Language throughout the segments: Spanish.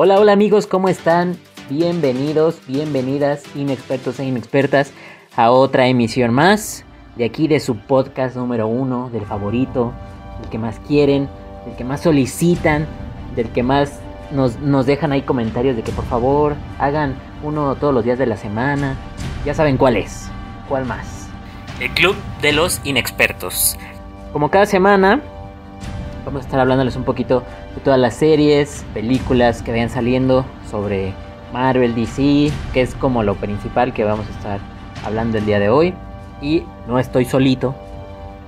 Hola, hola amigos, ¿cómo están? Bienvenidos, bienvenidas, inexpertos e inexpertas, a otra emisión más de aquí de su podcast número uno, del favorito, del que más quieren, del que más solicitan, del que más nos, nos dejan ahí comentarios de que por favor hagan uno todos los días de la semana. Ya saben cuál es, cuál más. El Club de los Inexpertos. Como cada semana, vamos a estar hablándoles un poquito de todas las series, películas que vayan saliendo sobre Marvel, DC, que es como lo principal que vamos a estar hablando el día de hoy. Y no estoy solito,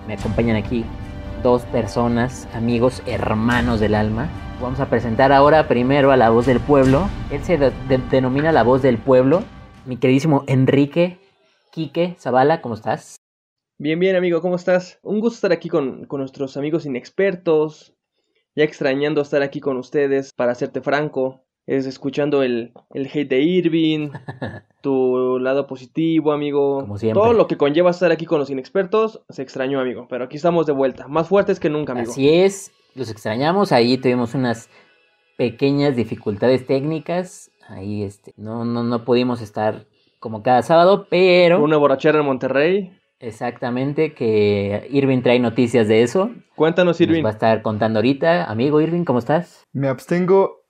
me acompañan aquí dos personas, amigos, hermanos del alma. Vamos a presentar ahora primero a la voz del pueblo. Él se de- de- denomina la voz del pueblo. Mi queridísimo Enrique Quique Zavala, ¿cómo estás? Bien, bien, amigo, ¿cómo estás? Un gusto estar aquí con, con nuestros amigos inexpertos. Ya extrañando estar aquí con ustedes, para serte franco. Es escuchando el, el hate de Irving, tu lado positivo, amigo. Como siempre. Todo lo que conlleva estar aquí con los inexpertos se extrañó, amigo. Pero aquí estamos de vuelta, más fuertes que nunca, amigo. Así es, los extrañamos. Ahí tuvimos unas pequeñas dificultades técnicas. Ahí este, no, no, no pudimos estar como cada sábado, pero Una borrachera en Monterrey. Exactamente que Irving trae noticias de eso. Cuéntanos, Nos Irving. va a estar contando ahorita. Amigo Irving, ¿cómo estás? Me abstengo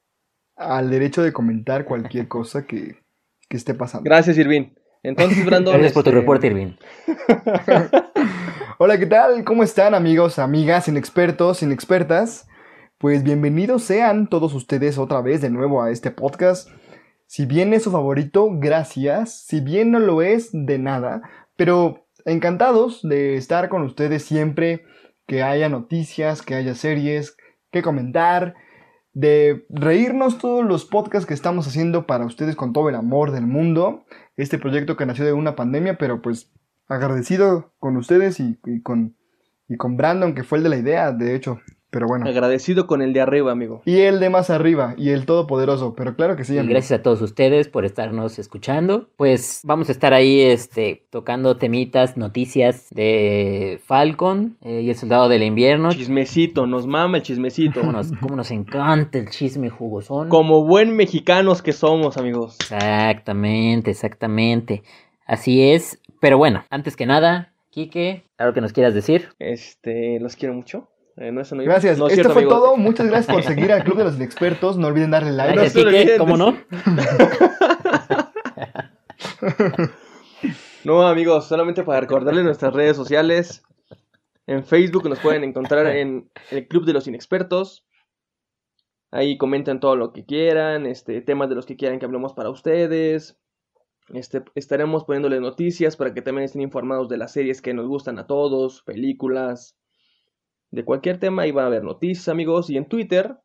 al derecho de comentar cualquier cosa que, que esté pasando. Gracias, Irving. Entonces, Brandon. Gracias por tu este, reporte, Irving. Hola, ¿qué tal? ¿Cómo están amigos, amigas, inexpertos, inexpertas? Pues bienvenidos sean todos ustedes otra vez de nuevo a este podcast. Si bien es su favorito, gracias. Si bien no lo es, de nada. Pero encantados de estar con ustedes siempre, que haya noticias, que haya series, que comentar, de reírnos todos los podcasts que estamos haciendo para ustedes con todo el amor del mundo. Este proyecto que nació de una pandemia, pero pues agradecido con ustedes y, con, y con Brandon, que fue el de la idea, de hecho. Pero bueno. Agradecido con el de arriba, amigo. Y el de más arriba, y el todopoderoso, pero claro que sí. Y gracias a todos ustedes por estarnos escuchando. Pues vamos a estar ahí este, tocando temitas, noticias de Falcon eh, y el Soldado del Invierno. Chismecito, nos mama el chismecito. Cómo nos, cómo nos encanta el chisme jugosón. Como buen mexicanos que somos, amigos. Exactamente, exactamente. Así es. Pero bueno, antes que nada, Quique, algo que nos quieras decir. Este, los quiero mucho. Eh, no, eso no iba. Gracias. No es Esto cierto, fue amigo. todo. Muchas gracias por seguir al Club de los Inexpertos. No olviden darle like. Quique, olviden. ¿cómo no? No, amigos, solamente para recordarles nuestras redes sociales. En Facebook nos pueden encontrar en el Club de los Inexpertos. Ahí comentan todo lo que quieran, este, temas de los que quieran que hablemos para ustedes. Este, estaremos poniéndoles noticias para que también estén informados de las series que nos gustan a todos, películas, de cualquier tema. Ahí va a haber noticias, amigos. Y en Twitter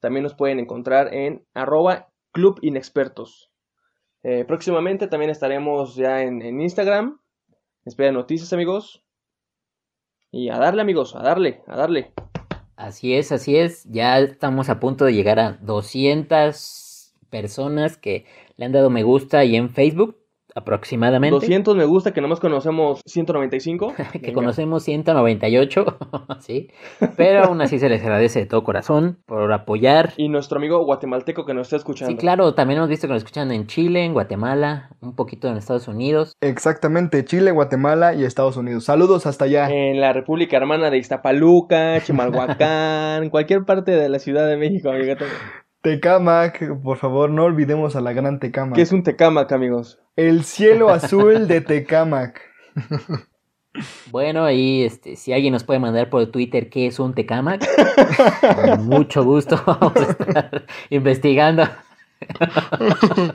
también nos pueden encontrar en arroba Club Inexpertos. Eh, próximamente también estaremos ya en, en Instagram. Esperen noticias, amigos. Y a darle, amigos, a darle, a darle. Así es, así es. Ya estamos a punto de llegar a 200 personas que le han dado me gusta y en Facebook aproximadamente. 200 me gusta que nomás conocemos 195. que Venga. conocemos 198, sí, pero aún así se les agradece de todo corazón por apoyar. Y nuestro amigo guatemalteco que nos está escuchando. Sí, claro, también hemos visto que nos escuchan en Chile, en Guatemala, un poquito en Estados Unidos. Exactamente, Chile, Guatemala y Estados Unidos. Saludos hasta allá. En la República Hermana de Iztapaluca, Chimalhuacán, cualquier parte de la Ciudad de México, amigo. Tecamac, por favor, no olvidemos a la gran Tecamac. Que es un tecamac, amigos. El cielo azul de Tecamac. Bueno, ahí este, si alguien nos puede mandar por Twitter qué es un Tecamac, con mucho gusto vamos a estar investigando.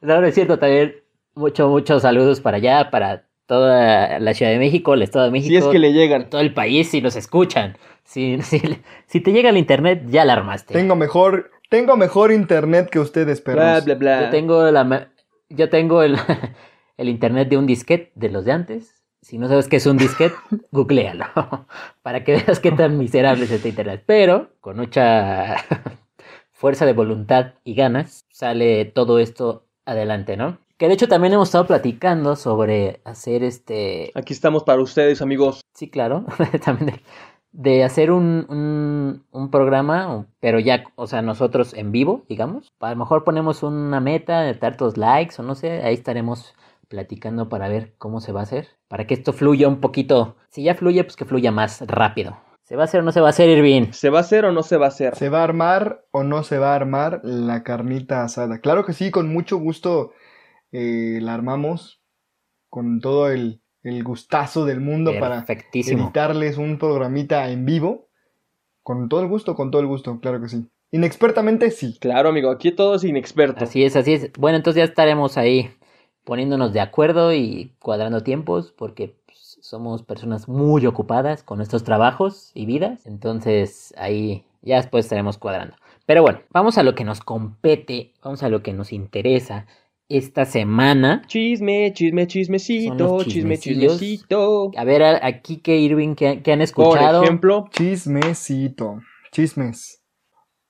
No, no es cierto, también muchos, muchos saludos para allá, para toda la Ciudad de México, el Estado de México. Si es que le llegan. todo el país si nos escuchan. Si, si, si te llega el internet, ya la armaste. Tengo mejor, tengo mejor internet que ustedes, Bla, perros. bla, bla. Yo tengo la yo tengo el, el internet de un disquete de los de antes. Si no sabes qué es un disquete, googlealo. Para que veas qué tan miserable es este internet. Pero con mucha fuerza de voluntad y ganas sale todo esto adelante, ¿no? Que de hecho también hemos estado platicando sobre hacer este Aquí estamos para ustedes, amigos. Sí, claro. También de, de hacer un, un, un programa, pero ya, o sea, nosotros en vivo, digamos. A lo mejor ponemos una meta de tantos likes o no sé, ahí estaremos platicando para ver cómo se va a hacer. Para que esto fluya un poquito. Si ya fluye, pues que fluya más rápido. ¿Se va a hacer o no se va a hacer, Irving? ¿Se va a hacer o no se va a hacer? ¿Se va a armar o no se va a armar la carnita asada? Claro que sí, con mucho gusto eh, la armamos. Con todo el, el gustazo del mundo para editarles un programita en vivo. Con todo el gusto, con todo el gusto, claro que sí. Inexpertamente sí. Claro, amigo, aquí todo es inexperto. Así es, así es. Bueno, entonces ya estaremos ahí poniéndonos de acuerdo y cuadrando tiempos porque pues, somos personas muy ocupadas con nuestros trabajos y vidas. Entonces ahí ya después estaremos cuadrando. Pero bueno, vamos a lo que nos compete, vamos a lo que nos interesa esta semana. Chisme, chisme, chismecito, chisme, chismecito. A ver, aquí que Irving, que, que han Por escuchado. ejemplo, Chismecito. Chismes.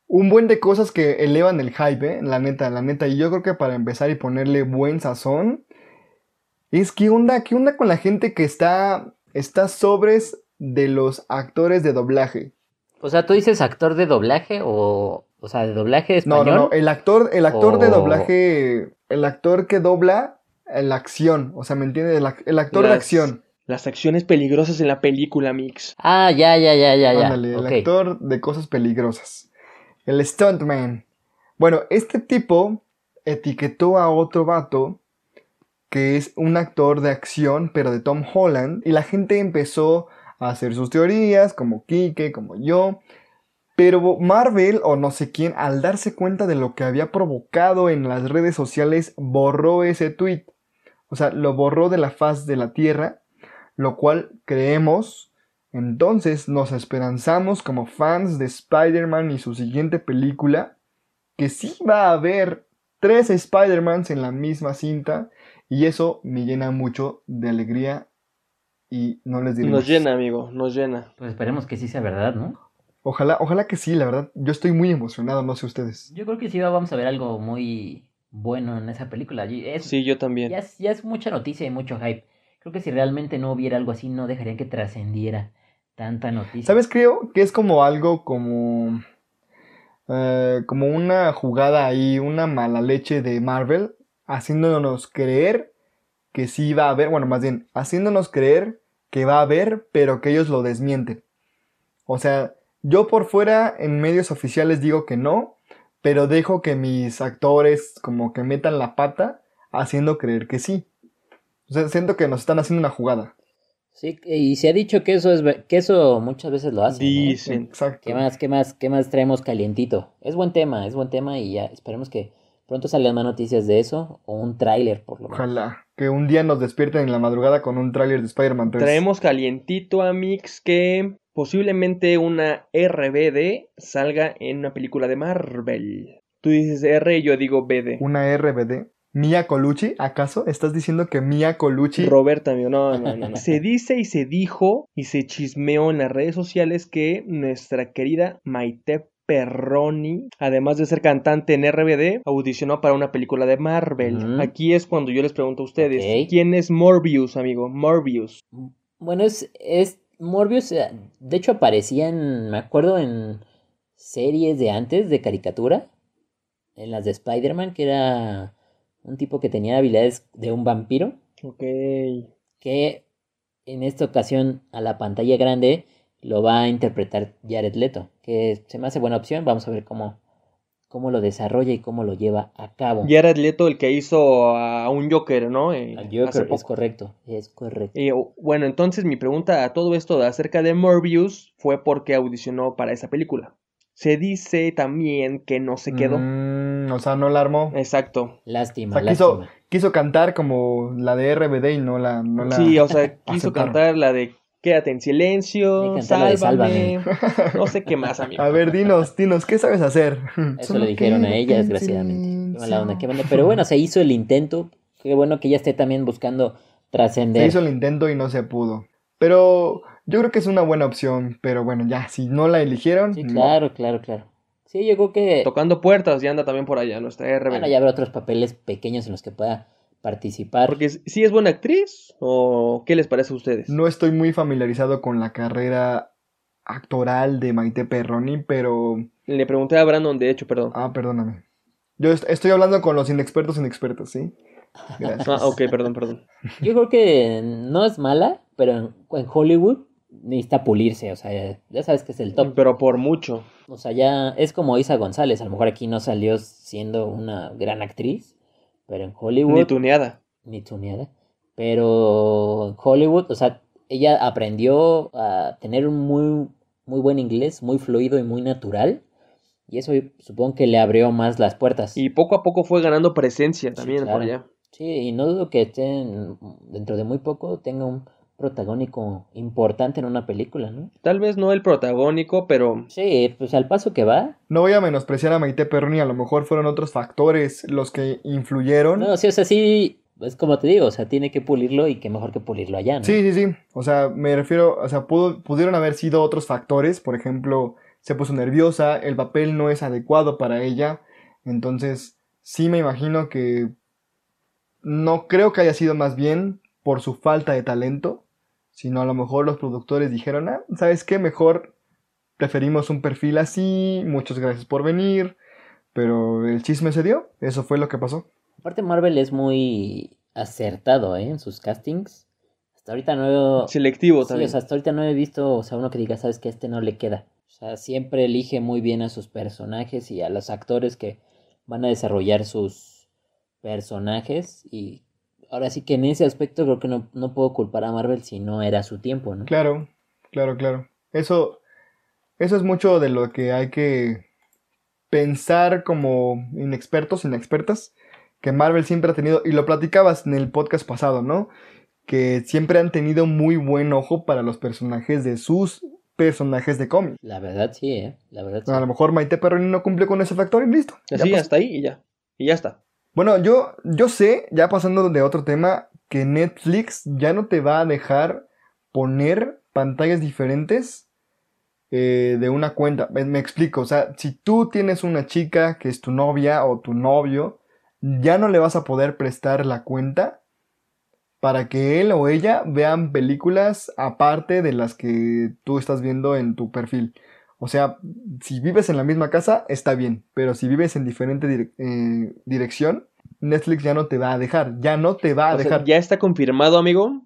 Un buen de cosas que elevan el hype, ¿eh? La neta, la neta. Y yo creo que para empezar y ponerle buen sazón, es qué onda, qué onda con la gente que está, está sobres de los actores de doblaje. O sea, tú dices actor de doblaje o, o sea, de doblaje No, español. no, no, el actor, el actor de doblaje, el actor que dobla la acción, o sea, ¿me entiendes? El, ac- el actor de acción. las acciones peligrosas en la película, Mix. Ah, ya, ya, ya, ya, ya. Ándale, el actor de cosas peligrosas. El stuntman. Bueno, este tipo etiquetó a otro vato que es un actor de acción, pero de Tom Holland, y la gente empezó a hacer sus teorías, como Kike, como yo. Pero Marvel, o no sé quién, al darse cuenta de lo que había provocado en las redes sociales, borró ese tweet. O sea, lo borró de la faz de la Tierra, lo cual creemos entonces nos esperanzamos como fans de Spider-Man y su siguiente película que sí va a haber tres Spider-Mans en la misma cinta y eso me llena mucho de alegría y no les diré Nos más. llena, amigo, nos llena. Pues esperemos que sí sea verdad, ¿no? Ojalá, ojalá que sí, la verdad. Yo estoy muy emocionado, no sé ustedes. Yo creo que sí vamos a ver algo muy bueno en esa película. Es, Sí, yo también. ya, es, ya es mucha noticia y mucho hype. Creo que si realmente no hubiera algo así, no dejarían que trascendiera tanta noticia. ¿Sabes? Creo que es como algo como... eh, como una jugada ahí, una mala leche de Marvel, haciéndonos creer que sí va a haber, bueno, más bien, haciéndonos creer que va a haber, pero que ellos lo desmienten. O sea, yo por fuera en medios oficiales digo que no, pero dejo que mis actores como que metan la pata haciendo creer que sí. O sea, siento que nos están haciendo una jugada. Sí, y se ha dicho que eso es que eso muchas veces lo hacen. ¿eh? Dicen. Exacto. ¿Qué más, qué más, qué más traemos calientito? Es buen tema, es buen tema y ya esperemos que pronto salgan más noticias de eso o un tráiler por lo menos. Ojalá que un día nos despierten en la madrugada con un tráiler de Spider-Man 3. Traemos calientito a Mix que posiblemente una RBD salga en una película de Marvel. Tú dices R y yo digo BD. Una RBD. Mia Colucci, ¿acaso estás diciendo que Mia Colucci Roberta, amigo, no, no, no, no. Se dice y se dijo y se chismeó en las redes sociales que nuestra querida Maite Perroni, además de ser cantante en RBD, audicionó para una película de Marvel. Aquí es cuando yo les pregunto a ustedes. ¿quién es Morbius, amigo? Morbius. Bueno, es, es Morbius, eh, de hecho aparecía en, me acuerdo, en series de antes de caricatura, en las de Spider-Man, que era un tipo que tenía habilidades de un vampiro, Ok. que en esta ocasión a la pantalla grande lo va a interpretar Jared Leto, que se me hace buena opción, vamos a ver cómo, cómo lo desarrolla y cómo lo lleva a cabo. Jared Leto, el que hizo a un Joker, ¿no? Eh, Al Joker, es correcto, es correcto. Eh, bueno, entonces mi pregunta a todo esto acerca de Morbius fue porque audicionó para esa película. Se dice también que no se quedó. Mm, o sea, no la armó. Exacto. Lástima, O sea, quiso, lástima. quiso cantar como la de RBD y no la, no la Sí, o sea, quiso cantar la de Quédate en silencio, sálvame. No sé qué más, amigo. A ver, dinos, dinos, ¿qué sabes hacer? Eso le dijeron a ella, desgraciadamente. Qué mala onda, qué mala- Pero bueno, se hizo el intento. Qué bueno que ella esté también buscando Se trascender. hizo el intento y no se pudo. Pero yo creo que es una buena opción. Pero bueno, ya, si no la eligieron, Sí, no. claro, claro, claro. Sí, yo creo que. Tocando puertas y anda también por allá nuestra RBD. Bueno, ya habrá otros papeles pequeños en los que pueda participar. Porque si es buena actriz o qué les parece a ustedes. No estoy muy familiarizado con la carrera actoral de Maite Perroni, pero... Le pregunté a Brandon, de hecho, perdón. Ah, perdóname. Yo est- estoy hablando con los inexpertos inexpertos, ¿sí? Gracias. Ah, ok, perdón, perdón. Yo creo que no es mala, pero en, en Hollywood necesita pulirse, o sea, ya sabes que es el top. Pero por mucho. O sea, ya es como Isa González, a lo mejor aquí no salió siendo una gran actriz, pero en Hollywood... Ni tuneada. ni tuneada. Pero en Hollywood, o sea, ella aprendió a tener un muy, muy buen inglés, muy fluido y muy natural. Y eso supongo que le abrió más las puertas. Y poco a poco fue ganando presencia también claro. por allá. Sí, y no dudo que esté en- dentro de muy poco tenga un protagónico importante en una película, ¿no? Tal vez no el protagónico, pero Sí, pues al paso que va. No voy a menospreciar a Maite Perroni, a lo mejor fueron otros factores los que influyeron. No, sí, o sea, sí, es como te digo, o sea, tiene que pulirlo y que mejor que pulirlo allá, ¿no? Sí, sí, sí. O sea, me refiero, o sea, pudo- pudieron haber sido otros factores. Por ejemplo, se puso nerviosa, el papel no es adecuado para ella. Entonces, sí me imagino que no creo que haya sido más bien por su falta de talento, sino a lo mejor los productores dijeron, ah, ¿sabes qué? Mejor preferimos un perfil así, muchas gracias por venir, pero el chisme se dio, eso fue lo que pasó. Aparte Marvel es muy acertado, ¿eh? En sus castings. Hasta ahorita no he... selectivo Sí, también. o sea, hasta ahorita no he visto, o sea, uno que diga, sabes que a este no le queda. O sea, siempre elige muy bien a sus personajes y a los actores que van a desarrollar sus personajes. Y ahora sí que en ese aspecto creo que no, no puedo culpar a Marvel si no era su tiempo, ¿no? Claro, claro, claro. Eso, eso es mucho de lo que hay que pensar como inexpertos, inexpertas, que Marvel siempre ha tenido, y lo platicabas en el podcast pasado, ¿no? Que siempre han tenido muy buen ojo para los personajes de sus personajes de cómic. La verdad sí, ¿eh? La verdad sí. A lo mejor Maite Perroni no cumple con ese factor y listo. ya Así, hasta ahí y ya. Y ya está. Bueno, yo, yo sé, ya pasando de otro tema, que Netflix ya no te va a dejar poner pantallas diferentes eh, de una cuenta. Me, me explico, o sea, si tú tienes una chica que es tu novia o tu novio, ya no le vas a poder prestar la cuenta para que él o ella vean películas aparte de las que tú estás viendo en tu perfil. O sea, si vives en la misma casa, está bien, pero si vives en diferente dire- eh, dirección, Netflix ya no te va a dejar, ya no te va a O sea, dejar. ya está confirmado, amigo.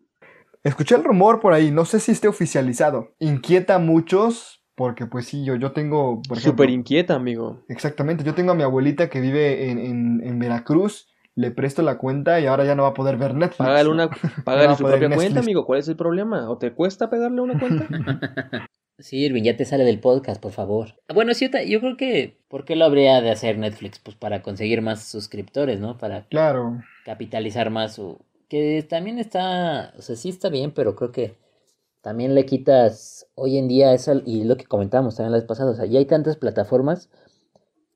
Escuché el rumor por ahí, no sé si esté oficializado. Inquieta a muchos, porque pues sí, yo, yo tengo, Súper inquieta, amigo. exactamente, yo tengo a mi abuelita que vive en, en- en Veracruz, le presto la cuenta y ahora ya no va a poder ver Netflix. Págale, una, págale su propia Netflix. cuenta, amigo. ¿Cuál es el problema? ¿O te cuesta pegarle una cuenta? Sí, Irving, ya te sale del podcast, por favor. Bueno, sí, yo creo que, ¿por qué lo habría de hacer Netflix? Pues para conseguir más suscriptores, ¿no? Para Claro, capitalizar más su... Que también está, o sea, sí está bien, pero creo que también le quitas hoy en día eso, y lo que comentábamos también la vez pasada, o sea, ya hay tantas plataformas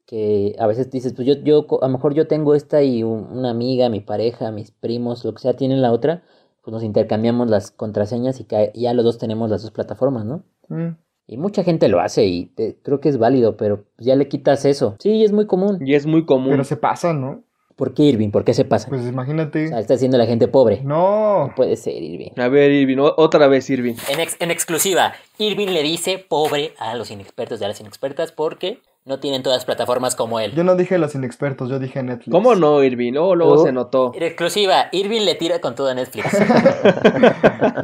que a veces dices, pues yo, yo, a lo mejor yo tengo esta y un- una amiga, mi pareja, mis primos, lo que sea, tienen la otra, pues nos intercambiamos las contraseñas y ya los dos tenemos las dos plataformas, ¿no? Mm, Y mucha gente lo hace y te- creo que es válido, pero ya le quitas eso. Sí, es muy común. y es muy común. pero se pasa, ¿no? ¿Por qué Irving? ¿Por qué se pasa? Pues O imagínate. sea, está haciendo la gente pobre. No, No puede ser, Irving. A ver, Irving, otra vez, Irving. En, ex- en exclusiva, Irving le dice pobre a los inexpertos y a las inexpertas porque no tienen todas las plataformas como él. yo no dije los inexpertos, yo dije Netflix. ¿Cómo no, Irving? Oh, luego Oh. se notó. Exclusiva, Irving le tira con todo a Netflix.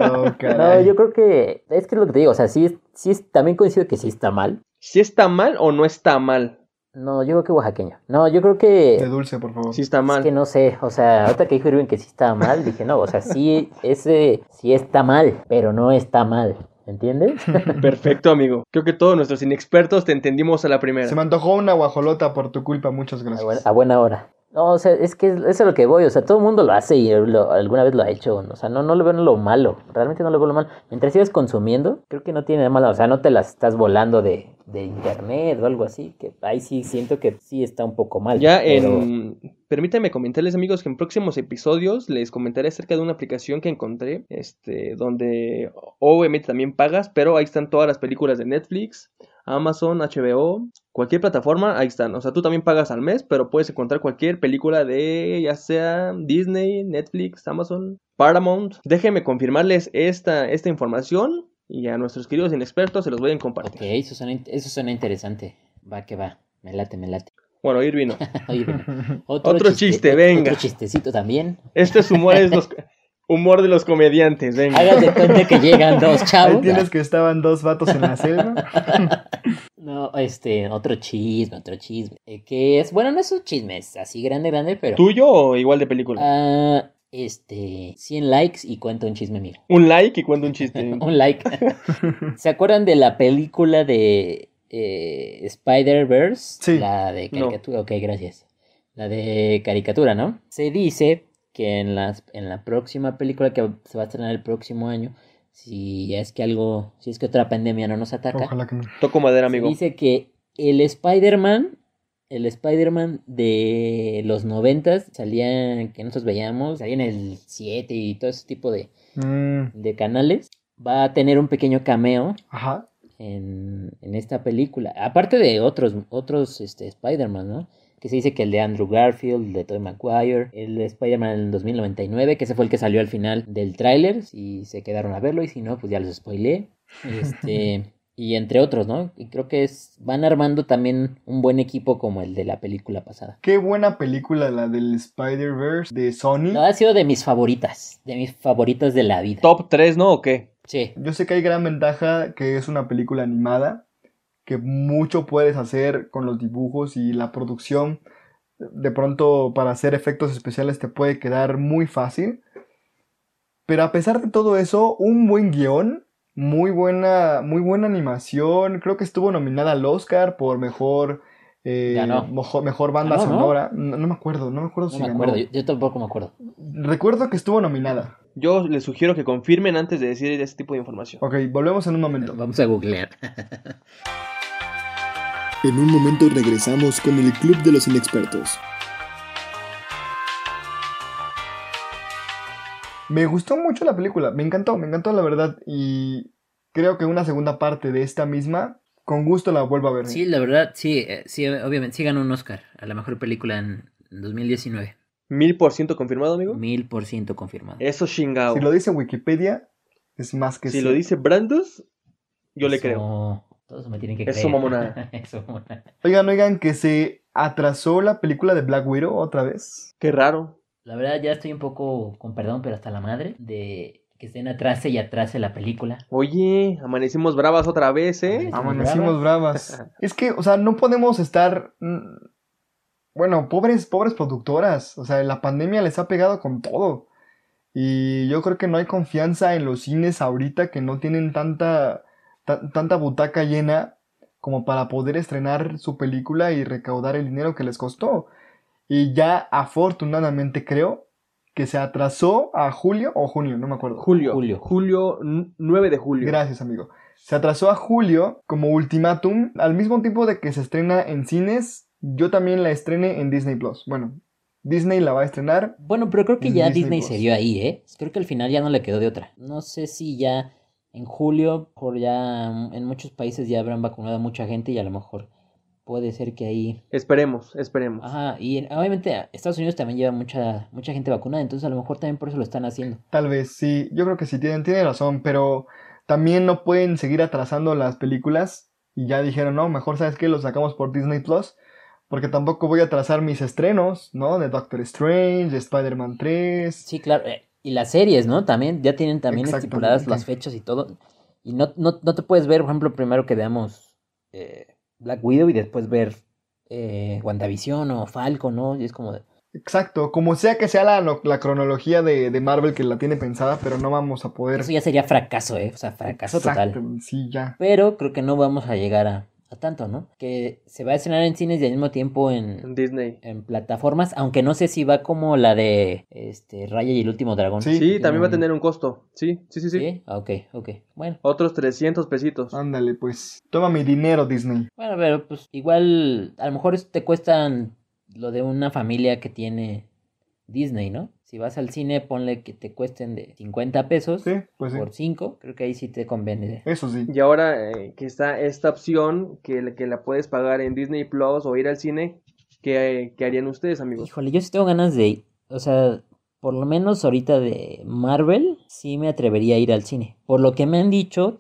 Oh, no, caray. yo creo que es que es lo que te digo, o sea, sí, es- sí es- también coincido que sí está mal. ¿Si está mal o no está mal? No, yo creo que oaxaqueño. No, yo creo que De dulce, por favor. Si está Es mal. que no sé, o sea, ahorita que dijo Irving que sí está mal, dije, no, o sea, sí, ese sí está mal, pero no está mal, ¿entiendes? Perfecto, amigo. Creo que todos nuestros inexpertos te entendimos a la primera. Se me antojó una guajolota por tu culpa, muchas A, gracias. buena, a buena hora. No, o sea, es que eso es a lo que voy, o sea, todo el mundo lo hace y lo- alguna vez lo ha hecho, o sea, no, no le veo lo malo, realmente no le veo lo malo. Mientras sigas consumiendo, creo que no tiene nada malo, o sea, no te las estás volando de, de internet o algo así, que ahí sí siento que sí está un poco mal. Ya pero- en... Permítanme comentarles, amigos, que en próximos episodios les comentaré acerca de una aplicación que encontré, este, donde obviamente también pagas, pero ahí están todas las películas de Netflix, Amazon, HBO, cualquier plataforma, ahí están. O sea, tú también pagas al mes, pero puedes encontrar cualquier película de ya sea Disney, Netflix, Amazon, Paramount. Déjenme confirmarles esta, esta información Y a nuestros queridos inexpertos se los voy a compartir. Ok, eso suena, eso suena interesante. Va que va. Me late, me late. Bueno, Irvino. Bueno, Otro chiste, venga. Otro chistecito también. Este es humor, es los, humor de los comediantes, venga. Hagan de cuenta que llegan dos Ahí chavos. tienes que estaban dos vatos en la selva. No, este, otro chisme, otro chisme. Eh, que es, bueno, no es un chisme, es así grande, grande, pero. ¿Tuyo o igual de película? Ah, este, 100 likes y cuenta un chisme mío. Un like y cuento un chiste. un like. ¿Se acuerdan de la película de eh, Spider-Verse? Sí. La de No. caricatura. Ok, gracias. La de caricatura, ¿no? Se dice que en, las, en la próxima película que se va a estrenar el próximo año, si es que algo, si es que otra pandemia no nos ataca, Ojalá que no. Toco madera, amigo. dice que el Spider-Man, el Spider-Man de los noventas, salía, que nosotros veíamos, salía en el 7 y todo ese tipo de, Mm, de canales, va a tener un pequeño cameo ajá. en, en esta película. Aparte de otros, otros este, Spider-Man, ¿no? Que se dice que el de Andrew Garfield, el de Tobey Maguire, el de Spider-Man en 2099, que ese fue el que salió al final del tráiler, si se quedaron a verlo y si no, pues ya los spoileé. Este, y entre otros, ¿no? Y creo que es, van armando también un buen equipo como el de la película pasada. Qué buena película la del Spider-Verse de Sony. No, ha sido de mis favoritas, de mis favoritas de la vida. Top 3, ¿no? ¿O qué? Sí. Yo sé que hay gran ventaja que es una película animada, que mucho puedes hacer con los dibujos y la producción. De pronto para hacer efectos especiales te puede quedar muy fácil. Pero a pesar de todo eso, un buen guion, muy buena, muy buena animación. Creo que estuvo nominada al Oscar por mejor, eh, Ganó. mejor, mejor banda ¿no? sonora. No, no me acuerdo, no me acuerdo No si me ganó. acuerdo, yo, yo tampoco me acuerdo. Recuerdo que estuvo nominada. Yo les sugiero que confirmen antes de decir este tipo de información. Ok, volvemos en un momento. Vamos a googlear. En un momento regresamos con el Club de los Inexpertos. Me gustó mucho la película, me encantó, me encantó la verdad y creo que una segunda parte de esta misma, con gusto la vuelvo a ver. Sí, la verdad, sí, eh, sí, obviamente, sí ganó un Oscar a la mejor película en 2019. ¿Mil por ciento confirmado, amigo? Mil por ciento confirmado. Eso chingado. Si lo dice Wikipedia, es más que Si sí. lo dice Brandus, yo le Eso- Todos me tienen que Eso, creer. mamona. Eso, mamona. Oigan, oigan, que se atrasó la película de Black Widow otra vez. Qué raro. La verdad, ya estoy un poco, con perdón, pero hasta la madre, de que estén atrás y atrás la película. Oye, amanecimos bravas otra vez, ¿eh? Amanecimos Amanecimos bravas. es que, o sea, no podemos estar... mm, Bueno, pobres, pobres productoras. O sea, la pandemia les ha pegado con todo. Y yo creo que no hay confianza en los cines ahorita que no tienen tanta, ta- tanta butaca llena como para poder estrenar su película y recaudar el dinero que les costó. Y ya afortunadamente creo que se atrasó a julio o junio, no me acuerdo. Julio. Julio. Julio. n- 9 de julio. Gracias, amigo. Se atrasó a julio como ultimátum, al mismo tiempo de que se estrena en cines, yo también la estrene en Disney Plus. Bueno, Disney la va a estrenar. Bueno, pero creo que ya Disney se dio ahí, ¿eh? Creo que al final ya no le quedó de otra. No sé si ya en julio, por ya mm, en muchos países ya habrán vacunado a mucha gente y a lo mejor puede ser que ahí Esperemos, esperemos. Ajá, y en- obviamente Estados Unidos también lleva mucha, mucha gente vacunada, entonces a lo mejor también por eso lo están haciendo. Tal vez, sí, yo creo que sí tienen, tienen razón, pero también no pueden seguir atrasando las películas y ya dijeron, no, mejor sabes que lo sacamos por Disney Plus, porque tampoco voy a atrasar mis estrenos, ¿no? De Doctor Strange, de Spider-Man 3. Sí, claro, eh, y las series, ¿no? También, ya tienen también estipuladas las fechas y todo. Y no, no, no te puedes ver, por ejemplo, primero que veamos eh, Black Widow y después ver eh, WandaVision o Falcon, ¿no? Y es como de, Exacto, como sea que sea la, la cronología de, de Marvel que la tiene pensada, pero no vamos a poder... Eso ya sería fracaso, ¿eh? O sea, fracaso Exacto, total. Sí, ya. Pero creo que no vamos a llegar a, a tanto, ¿no? Que se va a estrenar en cines y al mismo tiempo en, En Disney. en plataformas, aunque no sé si va como la de este Raya y el último dragón. Sí. Sí, también va a tener un costo. Sí, sí, sí, sí. ¿Sí? Ah, Ok, ok. Bueno, Otros 300 pesitos. Ándale, pues. Toma mi dinero, Disney. bueno, pero pues igual a lo mejor te cuestan lo de una familia que tiene Disney, ¿no? Si vas al cine, ponle que te cuesten de 50 pesos Sí, pues sí. por 5, creo que ahí sí te conviene. Eso sí. Y ahora eh, que está esta opción que, la- que la puedes pagar en Disney Plus o ir al cine, ¿qué, qué harían ustedes, amigos? Híjole, yo sí tengo ganas de, o sea, por lo menos ahorita de Marvel, sí me atrevería a ir al cine. Por lo que me han dicho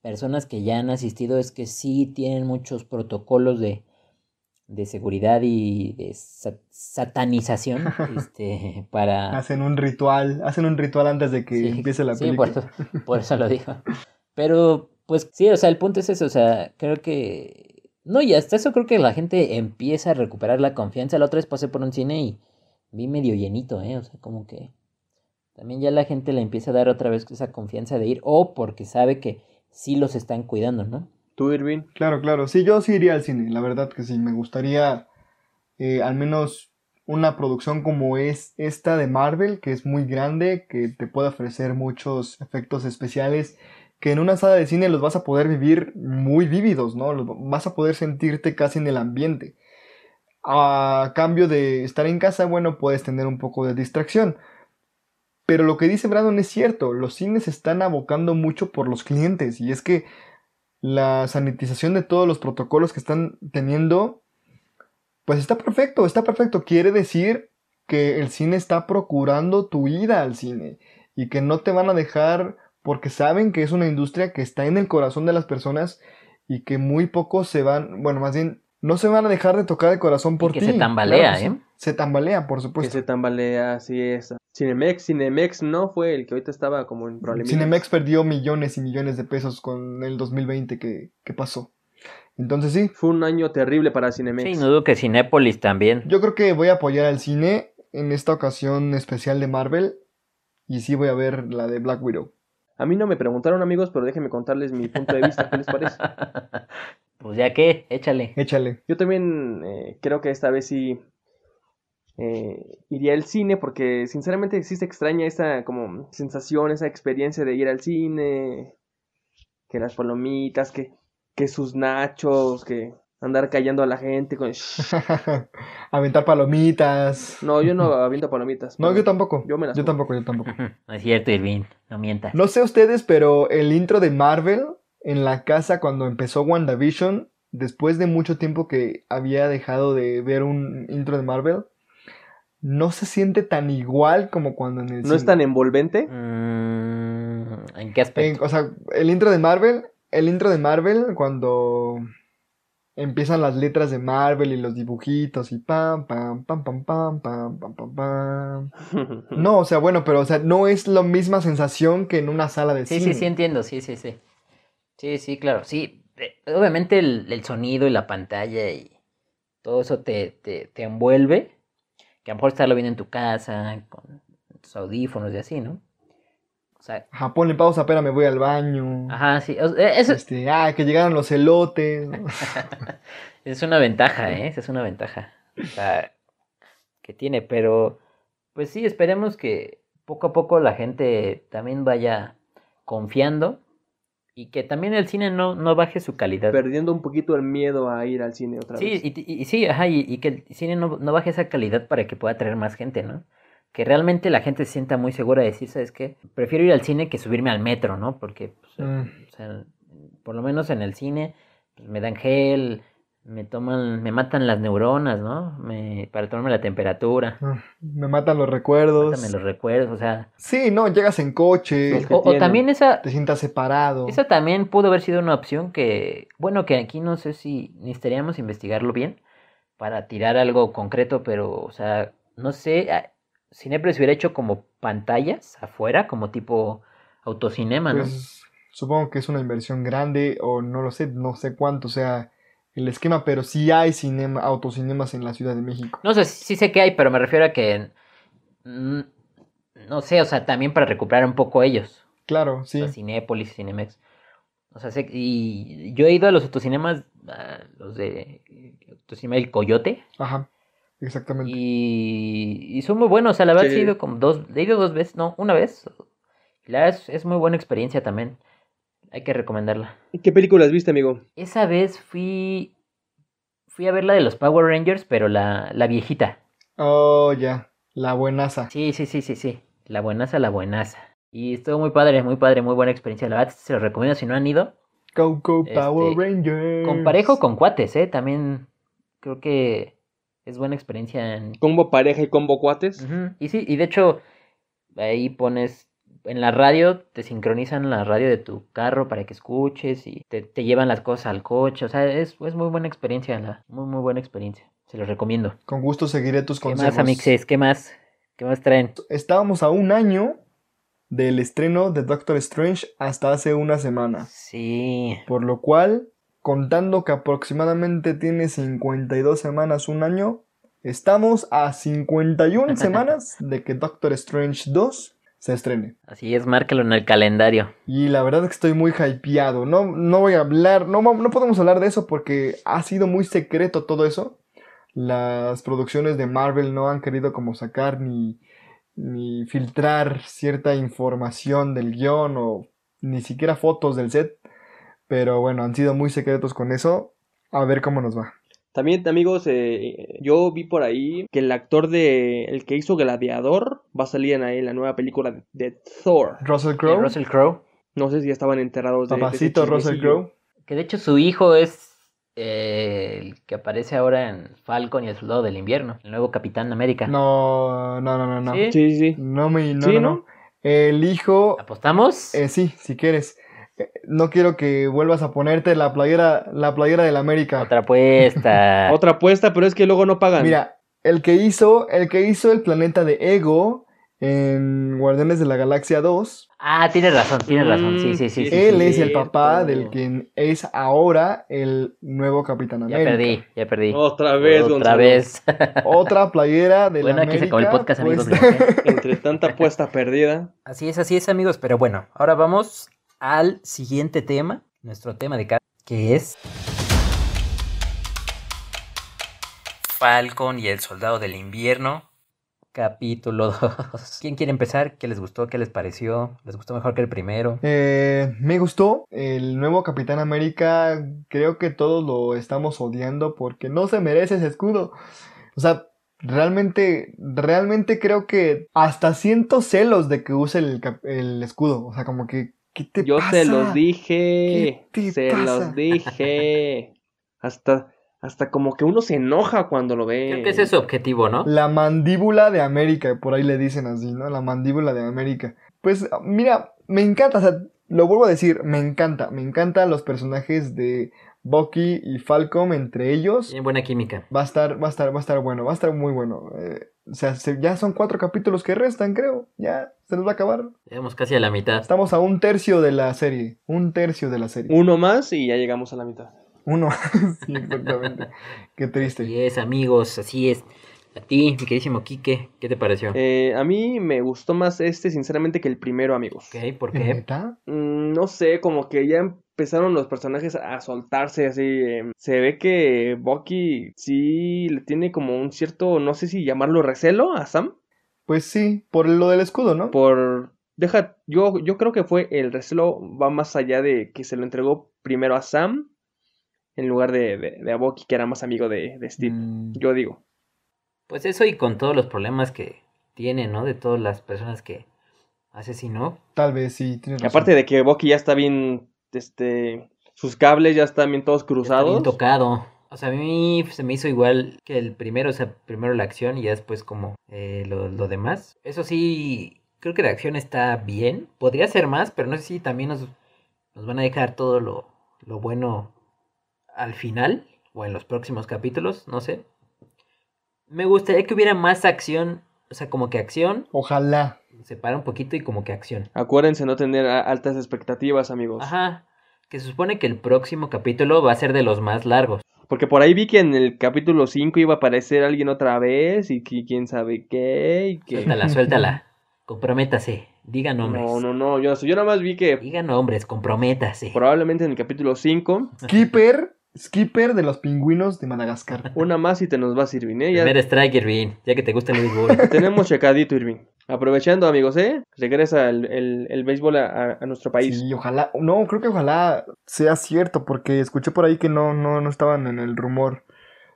personas que ya han asistido es que sí tienen muchos protocolos de, de seguridad y de sa- satanización este, para... Hacen un ritual, hacen un ritual antes de que Sí, empiece la sí, por película. eso, por eso lo dijo. Pero, pues sí, o sea, el punto es eso, o sea, creo que... No, y hasta eso creo que la gente empieza a recuperar la confianza. La otra vez pasé por un cine y vi medio llenito, ¿eh? O sea, como que también ya la gente le empieza a dar otra vez esa confianza de ir o porque sabe que sí los están cuidando, ¿no? ¿Tú, Irving? Claro, claro. Sí, yo sí iría al cine, la verdad que sí. Me gustaría eh, al menos una producción como es esta de Marvel, que es muy grande, que te puede ofrecer muchos efectos especiales, que en una sala de cine los vas a poder vivir muy vívidos, ¿no? Vas a poder sentirte casi en el ambiente. A cambio de estar en casa, bueno, puedes tener un poco de distracción. Pero lo que dice Brandon es cierto, los cines están abocando mucho por los clientes y es que la sanitización de todos los protocolos que están teniendo, pues está perfecto, está perfecto. Quiere decir que el cine está procurando tu ida al cine y que no te van a dejar porque saben que es una industria que está en el corazón de las personas y que muy pocos se van, bueno, más bien, no se van a dejar de tocar el corazón por que ti. se tambalea, que. ¿eh? Se tambalea, por Que supuesto. se tambalea, así es. Cinemex, Cinemex no fue el que ahorita estaba como en problemas. Cinemex perdió millones y millones de pesos con el 2020 que, que pasó. Entonces sí, Fue un año terrible para Cinemex. Sí, no dudo que Cinépolis también. yo creo que voy a apoyar al cine en esta ocasión especial de Marvel y sí voy a ver la de Black Widow. A mí no me preguntaron, amigos, pero déjenme contarles mi punto de vista. ¿Qué les parece? pues ya que, échale. Échale. Yo también eh, creo que esta vez sí eh, iría al cine porque sinceramente sí se extraña esa como sensación, esa experiencia de ir al cine, que las palomitas, que, que sus nachos, que andar callando a la gente con... Aventar palomitas. No, yo no aviento palomitas. No, yo tampoco. Yo me las Yo tampoco, yo tampoco. No es cierto, Irving, no mientas. No sé ustedes, pero el intro de Marvel en la casa cuando empezó WandaVision, después de mucho tiempo que había dejado de ver un intro de Marvel, no se siente tan igual como cuando en el ¿No es tan envolvente? Mm, ¿En qué En- aspecto? o sea, el intro de Marvel, el intro de Marvel cuando empiezan las letras de Marvel y los dibujitos y pam pam pam pam pam pam pam pam pam. No, o sea, bueno, pero o sea, no es la misma sensación que en una sala de Sí, cine. sí, sí, entiendo, sí, sí, sí. Sí, sí, claro, sí. eh, Obviamente el, el sonido y la pantalla y todo eso te, te, te envuelve. Que a lo mejor estarlo viendo en tu casa, con tus audífonos y así, ¿no? O sea, Ajá, ponle pausa, espera, me voy al baño. ajá, sí. o- Eso Este, ah, que llegaron los elotes. es una ventaja, ¿eh? Es una ventaja. O sea, que tiene, pero pues sí, esperemos que poco a poco la gente también vaya confiando y que también el cine no, no baje su calidad. Perdiendo un poquito el miedo a ir al cine otra Sí, vez. y, y- sí, ajá, y, y que el cine no, no baje esa calidad para que pueda atraer más gente, ¿no? Que realmente la gente se sienta muy segura de decir, ¿sabes qué? Prefiero ir al cine que subirme al metro, ¿no? Porque, pues, Mm. o sea, por lo menos en el cine, pues, me dan gel, me toman, me matan las neuronas, ¿no? Me, para tomarme la temperatura, Ah, Me matan los recuerdos. mátame los recuerdos, o sea... Sí, no, llegas en coche, O, o también esa, te sientas separado. Esa también pudo haber sido una opción que, bueno, que aquí no sé si necesitaríamos investigarlo bien para tirar algo concreto, pero, o sea, no sé, Cinépolis hubiera hecho como pantallas afuera, como tipo autocinema, ¿no? Pues supongo que es una inversión grande o no lo sé, no sé cuánto sea el esquema, pero sí hay cinema, autocinemas en la Ciudad de México. No sé, sí sé que hay, pero me refiero a que, mm, no sé, o sea, también para recuperar un poco ellos, Claro, sí. o sea, Cinépolis, Cinemex. O sea, sé, y yo he ido a los autocinemas, a los de Autocinema El Coyote, Ajá, exactamente. Y, y son muy buenos, o sea, la verdad Sí. he ido como dos, he ido dos veces, no, una vez. La verdad es, es muy buena experiencia también. Hay que recomendarla. ¿Y ¿Qué películas viste, amigo? Esa vez fui, fui a ver la de los Power Rangers, pero la, la viejita. Oh, ya, la buenaza. Sí, sí, sí, sí, sí. La buenaza, la buenaza. Y estuvo muy padre, muy padre, muy buena experiencia. La verdad se los recomiendo si no han ido. Go, go, Power Este, Rangers. Con parejo, con cuates, ¿eh? También creo que es buena experiencia en... Combo pareja y combo cuates. Y sí, y de hecho, ahí pones en la radio, te sincronizan la radio de tu carro para que escuches y te, te llevan las cosas al coche. O sea, es, es muy buena experiencia, la, muy, muy buena experiencia. Se los recomiendo. Con gusto seguiré tus ¿Qué consejos. más, amixes? ¿Qué más? ¿Qué más traen? Estábamos a un año del estreno de Doctor Strange hasta hace una semana. Sí. Por lo cual, contando que aproximadamente tiene 52 semanas, un año, estamos a 51 semanas de que Doctor Strange 2 se estrene. Así es, márcalo en el calendario. Y la verdad es que estoy muy hypeado. No, no voy a hablar, no, no podemos hablar de eso porque ha sido muy secreto todo eso. Las producciones de Marvel no han querido como sacar ni, ni filtrar cierta información del guion o ni siquiera fotos del set. Pero bueno, han sido muy secretos con eso. A ver cómo nos va. También, amigos, eh, yo vi por ahí que el actor de el que hizo Gladiador va a salir en, ahí en la nueva película de, de Thor. Russell Crowe, Russell Crowe. No sé si ya estaban enterados de, de papacito Russell chismecillo. Crowe. Que de hecho su hijo es eh, el que aparece ahora en Falcon y el Soldado del Invierno, el nuevo Capitán América. No, no, no, no, no. ¿Sí? Sí, sí, sí. No me, no, Sí, no, ¿no? no. El hijo ¿Apostamos? Eh, sí, si quieres. No quiero que vuelvas a ponerte la playera, la playera del América. Otra apuesta. Otra apuesta, pero es que luego no pagan. Mira, el que hizo, el que hizo el planeta de Ego en Guardianes de la Galaxia 2, Ah, tienes razón, tienes razón. Sí, sí, sí. sí, él sí, es sí. el papá del que es ahora el nuevo Capitán Ya América. perdí, ya perdí. Otra vez, Otra Gonzalo. vez. Otra playera de Bueno, la aquí se acabó el América, podcast, amigos. pues- Entre tanta apuesta perdida. Así es, así es, amigos. Pero bueno, ahora vamos al siguiente tema. Nuestro tema de cada que es Falcon y el Soldado del Invierno, capítulo 2. ¿Quién quiere empezar? ¿Qué les gustó? ¿Qué les pareció? ¿Les gustó mejor que el primero? Eh, me gustó el nuevo Capitán América. Creo que todos lo estamos odiando porque no se merece ese escudo. O sea, realmente, realmente creo que hasta siento celos de que use el, el escudo. O sea, como que, ¿qué te Yo pasa? se los dije. ¿Qué te Se pasa? los dije. Hasta, hasta como que uno se enoja cuando lo ve. Creo que ese es su objetivo, ¿no? La mandíbula de América, por ahí le dicen así, ¿no? La mandíbula de América. Pues mira, me encanta, o sea, lo vuelvo a decir, me encanta, me encantan los personajes de Bucky y Falcon entre ellos. Tienen buena química. Va a estar, va a estar, va a estar bueno, va a estar muy bueno. Eh, o sea, se- ya son cuatro capítulos que restan, creo. Ya se nos va a acabar. Llegamos casi a la mitad. Estamos a un tercio de la serie. Un tercio de la serie. Uno más y ya llegamos a la mitad. Uno. sí, exactamente. Qué triste. Así es, amigos, así es. A ti, mi queridísimo Quique, ¿qué te pareció? Eh, a mí me gustó más este, sinceramente, que el primero, amigos. Ok, ¿por qué? ¿Neta? Mm, no sé, como que ya empezaron los personajes a soltarse así. eh, se ve que Bucky sí le tiene como un cierto, no sé si llamarlo recelo a Sam. Pues sí, por lo del escudo, ¿no? Por... Deja, yo, yo creo que fue el recelo va más allá de que se lo entregó primero a Sam en lugar de, de, de a Bucky, que era más amigo de, de Steve. Mm, Yo digo. Pues eso y con todos los problemas que tiene, ¿no? De todas las personas que asesinó. Tal vez sí, razón. aparte de que Bucky ya está bien, este, sus cables ya están bien todos cruzados. bien tocado. O sea, a mí se me hizo igual que el primero, o sea, primero la acción y ya después como eh, lo, lo demás. Eso sí, creo que la acción está bien. Podría ser más, pero no sé si también nos, nos van a dejar todo lo, lo bueno al final o en los próximos capítulos, no sé. Me gustaría que hubiera más acción, o sea, como que acción, Ojalá. Separa un poquito y como que acción. Acuérdense no tener altas expectativas, amigos. Ajá, que se supone que el próximo capítulo va a ser de los más largos. Porque por ahí vi que en el capítulo 5 iba a aparecer alguien otra vez y que quién sabe qué y que... Suéltala, suéltala. Comprométase. Diga nombres. No, no, no, yo, yo nada más vi que Diga nombres, comprométase. probablemente en el capítulo 5, Skipper, Skipper de los pingüinos de Madagascar. una más y te nos va a servir, ¿eh? Ya Primer strike, Irving, ya que te gusta el béisbol. tenemos checadito, Irving. Aprovechando, amigos, ¿eh? Regresa el, el, el béisbol a, a- nuestro país. Sí, ojalá. No, creo que ojalá sea cierto, porque escuché por ahí que no, no, no estaban en el rumor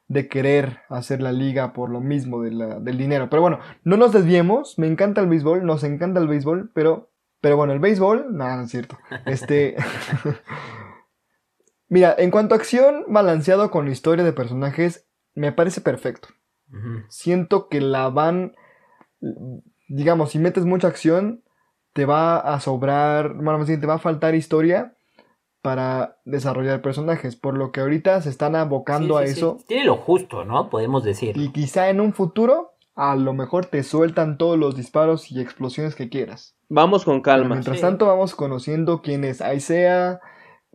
de querer hacer la liga por lo mismo de la- del dinero. Pero bueno, no nos desviemos. Me encanta el béisbol, nos encanta el béisbol, pero, pero bueno, el béisbol, nada, no es cierto. Este. Mira, en cuanto a acción balanceado con historia de personajes, me parece perfecto. Siento que la van, digamos, si metes mucha acción, te va a sobrar, bueno, más bien te va a faltar historia para desarrollar personajes, por lo que ahorita se están abocando Sí, a sí. eso Tiene lo justo, ¿no? Podemos decir. y quizá en un futuro a lo mejor te sueltan todos los disparos y explosiones que quieras. Vamos con Pero calma. mientras sí. tanto vamos conociendo quién es Aisea,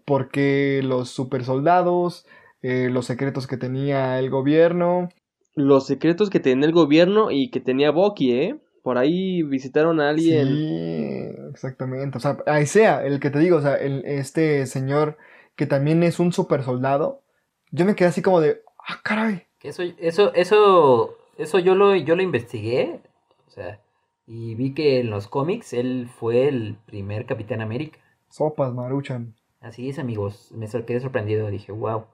por qué los super soldados, eh, los secretos que tenía el gobierno. Los secretos que tenía el gobierno y que tenía Bucky, ¿eh? Por ahí visitaron a alguien. Sí, exactamente. O sea, Aisea, el que te digo, o sea, el- este señor que también es un super soldado. Yo me quedé así como de, ah, caray. Que eso, eso, eso, eso yo lo, yo lo investigué. O sea, y vi que en los cómics él fue el primer Capitán América. Sopas, maruchan. Así es, amigos. Me quedé sorprendido. Dije, wow.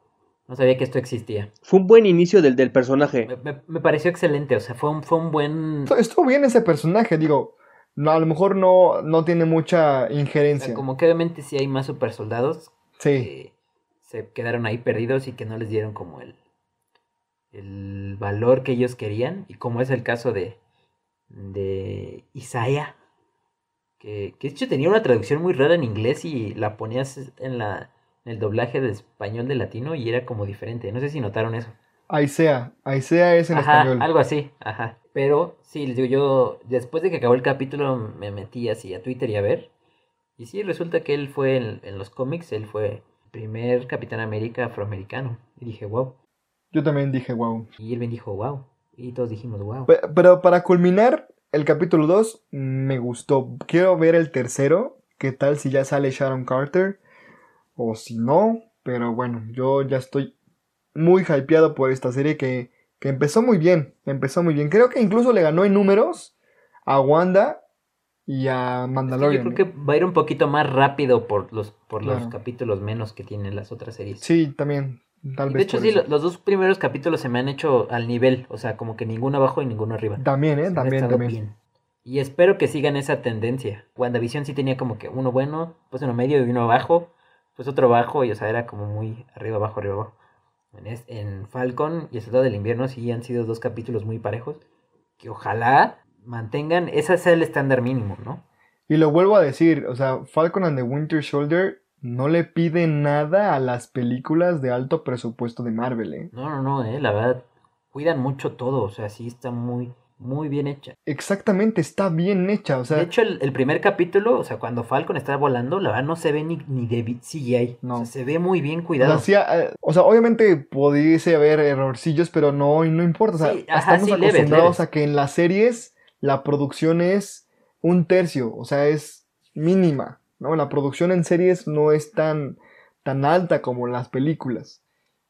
No sabía que esto existía. Fue un buen inicio del, del personaje. Me, me- me pareció excelente. O sea, fue un, fue un buen. Estu- Estuvo bien ese personaje, digo. No, a lo mejor no, no tiene mucha o sea, injerencia. como que obviamente sí hay más super soldados Sí, que se quedaron ahí perdidos y que no les dieron como el, el valor que ellos querían. Y como es el caso de, de Isaiah, que, que de hecho tenía una traducción muy rara en inglés y la ponías en, la, el doblaje de español de latino y era como diferente. No sé si notaron eso. Aisea. Aisea es en Ajá, español. algo así, ajá. Pero sí, les digo, yo después de que acabó el capítulo me metí así a Twitter y a ver. Y sí, resulta que él fue en, en los cómics, él fue el primer Capitán América afroamericano. Y dije, wow. Yo también dije, wow. Y Elvin dijo, wow. Y todos dijimos, wow. Pe- Pero para culminar el capítulo 2, me gustó. Quiero ver el tercero. ¿Qué tal si ya sale Sharon Carter? O si no. Pero bueno, yo ya estoy muy hypeado por esta serie que, que empezó muy bien. Empezó muy bien. Creo que incluso le ganó en números a Wanda y a Yo Mandalorian. creo que va a ir un poquito más rápido por los, por los Claro. capítulos menos que tienen las otras series. Sí, también. Tal Y vez de hecho, sí, eso. los dos primeros capítulos se me han hecho al nivel. O sea, como que ninguno abajo y ninguno arriba. También, ¿eh? También, también. bien. Y espero que sigan esa tendencia. WandaVision sí tenía como que uno bueno, pues uno medio y uno abajo, pues otro bajo, y o sea, era como muy arriba, abajo, arriba, abajo. En, Falcon y El Soldado del Invierno sí han sido dos capítulos muy parejos, que ojalá mantengan, ese es el estándar mínimo, ¿no? Y lo vuelvo a decir, o sea, Falcon and the Winter Soldier no le pide nada a las películas de alto presupuesto de Marvel, ¿eh? No, no, no, eh, la verdad, cuidan mucho todo, o sea, sí está muy, muy bien hecha. Exactamente, está bien hecha, o sea, De hecho, el, el primer capítulo, o sea, cuando Falcon está volando, la verdad no se ve ni, ni de CGI. No. O sea, se ve muy bien o cuidado. sea, sí, eh, o sea, obviamente pudiese haber errorcillos, pero no, no importa, o sea, Sí, ajá, estamos sí, acostumbrados leves. a que en las series la producción es un tercio, o sea, es mínima, ¿no? La producción en series no es tan, tan alta como las películas.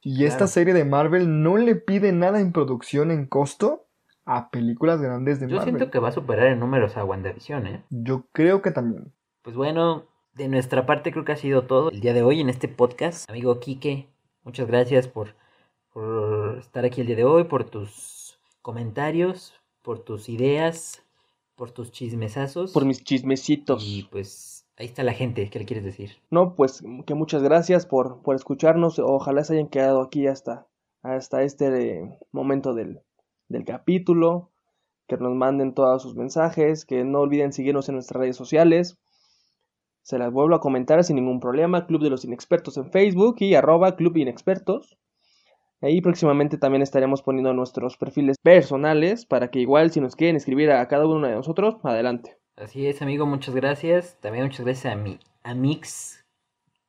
Y esta serie de Marvel no le pide nada en producción en costo a películas grandes de Yo Marvel. siento que va a superar en números a WandaVision, ¿eh? Yo creo que también. Pues bueno, de nuestra parte creo que ha sido todo el día de hoy en este podcast. Amigo Quique, muchas gracias por, por estar aquí el día de hoy, por tus comentarios, por tus ideas, por tus chismesazos. Por mis chismecitos. Y pues ahí está la gente, ¿qué le quieres decir? No, pues que muchas gracias por, por escucharnos. Ojalá se hayan quedado aquí hasta, hasta este eh, momento del, del capítulo. Que nos manden todos sus mensajes. Que no olviden seguirnos en nuestras redes sociales. Se las vuelvo a comentar sin ningún problema. Club de los Inexpertos en Facebook y arroba Club Inexpertos. Ahí próximamente también estaremos poniendo nuestros perfiles personales para que igual si nos quieren escribir a cada uno de nosotros, adelante. Así es, amigo, muchas gracias. También muchas gracias a mi Amix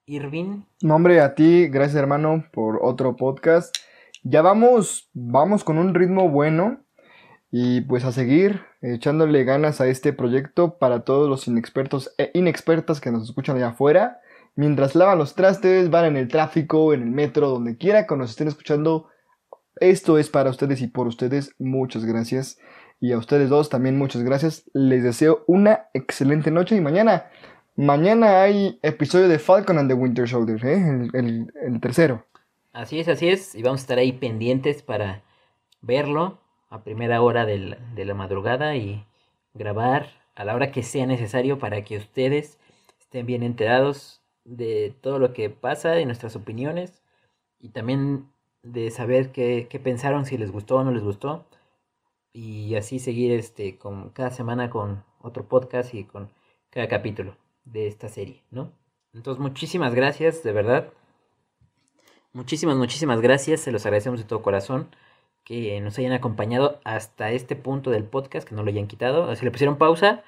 Irving. No, hombre, a ti, gracias hermano por otro podcast. Ya vamos, vamos con un ritmo bueno y pues a seguir echándole ganas a este proyecto para todos los inexpertos e inexpertas que nos escuchan allá afuera. Mientras lavan los trastes, van en el tráfico, en el metro, donde quiera que nos estén escuchando. Esto es para ustedes y por ustedes. Muchas gracias. Y a ustedes dos también muchas gracias. Les deseo una excelente noche y mañana. Mañana hay episodio de Falcon and the Winter Soldier, ¿eh? el, tercero. Así es, así es. Y vamos a estar ahí pendientes para verlo a primera hora del- de la madrugada y grabar a la hora que sea necesario para que ustedes estén bien enterados de todo lo que pasa, de nuestras opiniones y también de saber qué, qué pensaron, si les gustó o no les gustó. y así seguir este con cada semana con otro podcast y con cada capítulo de esta serie, ¿no? Entonces, muchísimas gracias, de verdad. Muchísimas, muchísimas gracias. Se los agradecemos de todo corazón que nos hayan acompañado hasta este punto del podcast, que no lo hayan quitado. Si le pusieron pausa,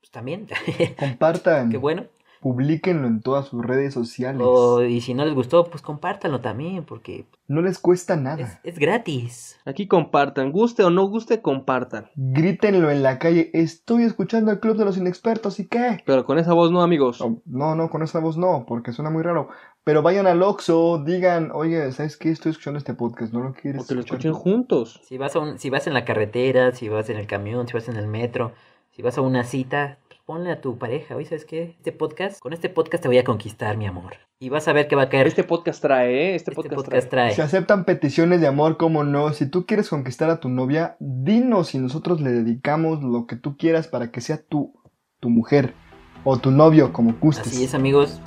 pues también. Compartan. Qué bueno. Publíquenlo en todas sus redes sociales. O, y si no les gustó, pues compártanlo también, porque No les cuesta es, nada. es gratis. Aquí compartan, guste o no guste, compartan. Grítenlo en la calle. Estoy escuchando el Club de los Inexpertos. ¿Y qué? Pero con esa voz no, amigos. No, No, no, con esa voz no, porque suena muy raro. Pero vayan al Oxxo, digan, oye, ¿sabes qué? Estoy escuchando este podcast, ¿no lo quieres O que lo escuchen tú?" juntos. Si vas, a un- si vas en la carretera, si vas en el camión, si vas en el metro, si vas a una cita, pues ponle a tu pareja, oye, ¿sabes qué? Este podcast, con este podcast te voy a conquistar, mi amor. Y vas a ver que va a caer. Este podcast trae, ¿eh? Este, este podcast, podcast trae. trae. Se aceptan peticiones de amor, como no. Si tú quieres conquistar a tu novia, dinos y nosotros le dedicamos lo que tú quieras para que sea tu, tu mujer o tu novio, como gustes. Así es, amigos.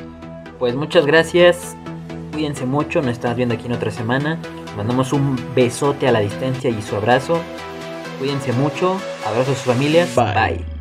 Pues muchas gracias. Cuídense mucho. Nos estamos viendo aquí en otra semana. Mandamos un besote a la distancia y su abrazo. Cuídense mucho. Abrazos a sus familias. Bye. Bye.